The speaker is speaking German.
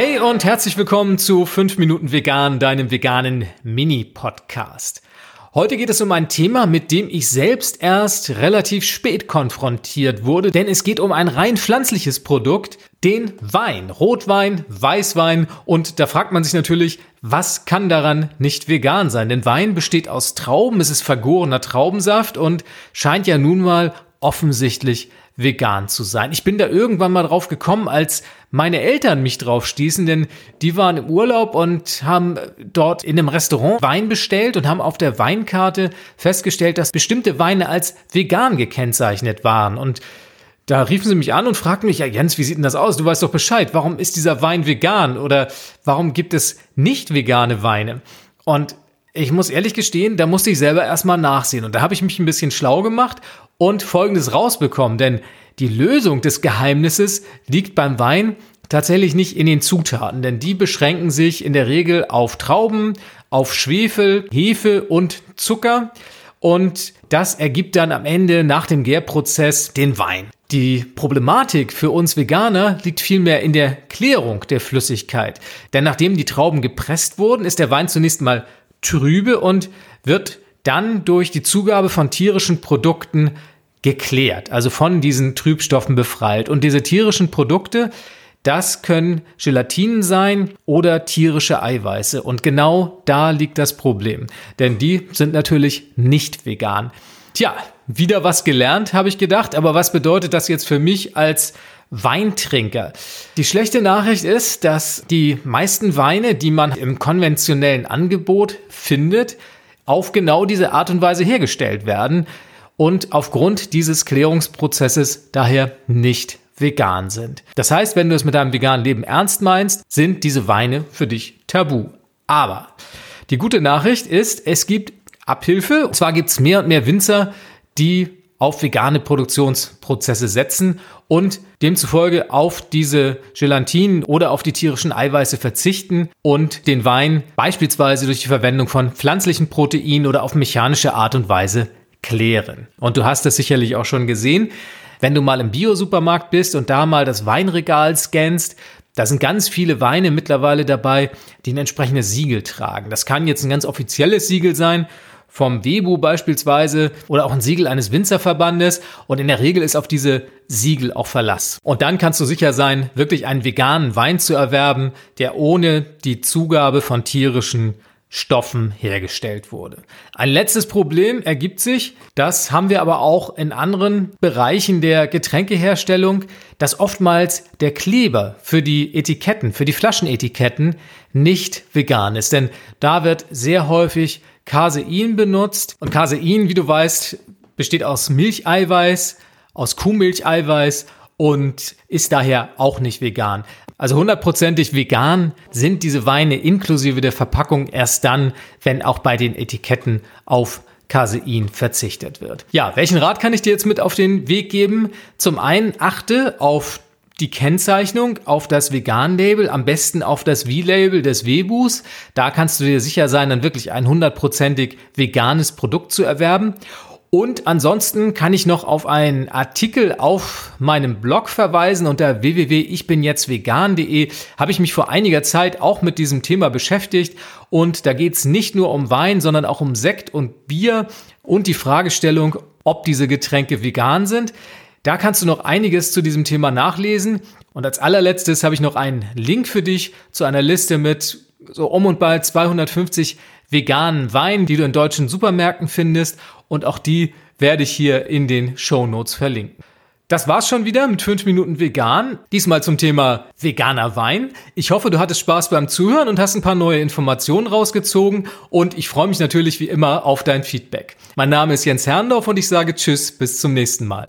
Hey und herzlich willkommen zu 5 Minuten Vegan, deinem veganen Mini-Podcast. Heute geht es um ein Thema, mit dem ich selbst erst relativ spät konfrontiert wurde, denn es geht um ein rein pflanzliches Produkt, den Wein, Rotwein, Weißwein und da fragt man sich natürlich, was kann daran nicht vegan sein? Denn Wein besteht aus Trauben, es ist vergorener Traubensaft und scheint ja nun mal offensichtlich vegan zu sein. Ich bin da irgendwann mal drauf gekommen, als meine Eltern mich drauf stießen, denn die waren im Urlaub und haben dort in einem Restaurant Wein bestellt und haben auf der Weinkarte festgestellt, dass bestimmte Weine als vegan gekennzeichnet waren. Und da riefen sie mich an und fragten mich, ja Jens, wie sieht denn das aus? Du weißt doch Bescheid. Warum ist dieser Wein vegan? Oder warum gibt es nicht vegane Weine? Und ich muss ehrlich gestehen, da musste ich selber erstmal nachsehen. Und da habe ich mich ein bisschen schlau gemacht und Folgendes rausbekommen. Denn die Lösung des Geheimnisses liegt beim Wein tatsächlich nicht in den Zutaten, denn die beschränken sich in der Regel auf Trauben, auf Schwefel, Hefe und Zucker. Und das ergibt dann am Ende nach dem Gärprozess den Wein. Die Problematik für uns Veganer liegt vielmehr in der Klärung der Flüssigkeit. Denn nachdem die Trauben gepresst wurden, ist der Wein zunächst mal trübe und wird dann durch die Zugabe von tierischen Produkten geklärt, also von diesen Trübstoffen befreit. Und diese tierischen Produkte, das können Gelatinen sein oder tierische Eiweiße. Und genau da liegt das Problem. Denn die sind natürlich nicht vegan. Tja, wieder was gelernt, habe ich gedacht. Aber was bedeutet das jetzt für mich als Weintrinker. Die schlechte Nachricht ist, dass die meisten Weine, die man im konventionellen Angebot findet, auf genau diese Art und Weise hergestellt werden und aufgrund dieses Klärungsprozesses daher nicht vegan sind. Das heißt, wenn du es mit deinem veganen Leben ernst meinst, sind diese Weine für dich tabu. Aber die gute Nachricht ist, es gibt Abhilfe. Und zwar gibt es mehr und mehr Winzer, die auf vegane Produktionsprozesse setzen und demzufolge auf diese Gelatinen oder auf die tierischen Eiweiße verzichten und den Wein beispielsweise durch die Verwendung von pflanzlichen Proteinen oder auf mechanische Art und Weise klären. Und du hast das sicherlich auch schon gesehen, wenn du mal im Bio-Supermarkt bist und da mal das Weinregal scannst, da sind ganz viele Weine mittlerweile dabei, die ein entsprechendes Siegel tragen. Das kann jetzt ein ganz offizielles Siegel sein vom WEBU beispielsweise oder auch ein Siegel eines Winzerverbandes und in der Regel ist auf diese Siegel auch Verlass. Und dann kannst du sicher sein, wirklich einen veganen Wein zu erwerben, der ohne die Zugabe von tierischen Stoffen hergestellt wurde. Ein letztes Problem ergibt sich, das haben wir aber auch in anderen Bereichen der Getränkeherstellung, dass oftmals der Kleber für die Etiketten, für die Flaschenetiketten nicht vegan ist. Denn da wird sehr häufig Casein benutzt. Und Casein, wie du weißt, besteht aus Milcheiweiß, aus Kuhmilcheiweiß und ist daher auch nicht vegan. Also hundertprozentig vegan sind diese Weine inklusive der Verpackung erst dann, wenn auch bei den Etiketten auf Casein verzichtet wird. Ja, welchen Rat kann ich dir jetzt mit auf den Weg geben? Zum einen achte auf die Kennzeichnung auf das Vegan-Label, am besten auf das V-Label des Webus. Da kannst du dir sicher sein, dann wirklich ein hundertprozentig veganes Produkt zu erwerben. Und ansonsten kann ich noch auf einen Artikel auf meinem Blog verweisen. Unter www.ichbinjetztvegan.de habe ich mich vor einiger Zeit auch mit diesem Thema beschäftigt. Und da geht es nicht nur um Wein, sondern auch um Sekt und Bier und die Fragestellung, ob diese Getränke vegan sind. Da kannst du noch einiges zu diesem Thema nachlesen. Und als allerletztes habe ich noch einen Link für dich zu einer Liste mit so um und bei 250 veganen Weinen, die du in deutschen Supermärkten findest. Und auch die werde ich hier in den Show Notes verlinken. Das war's schon wieder mit 5 Minuten vegan. Diesmal zum Thema veganer Wein. Ich hoffe, du hattest Spaß beim Zuhören und hast ein paar neue Informationen rausgezogen. Und ich freue mich natürlich wie immer auf dein Feedback. Mein Name ist Jens Herrndorf und ich sage Tschüss, bis zum nächsten Mal.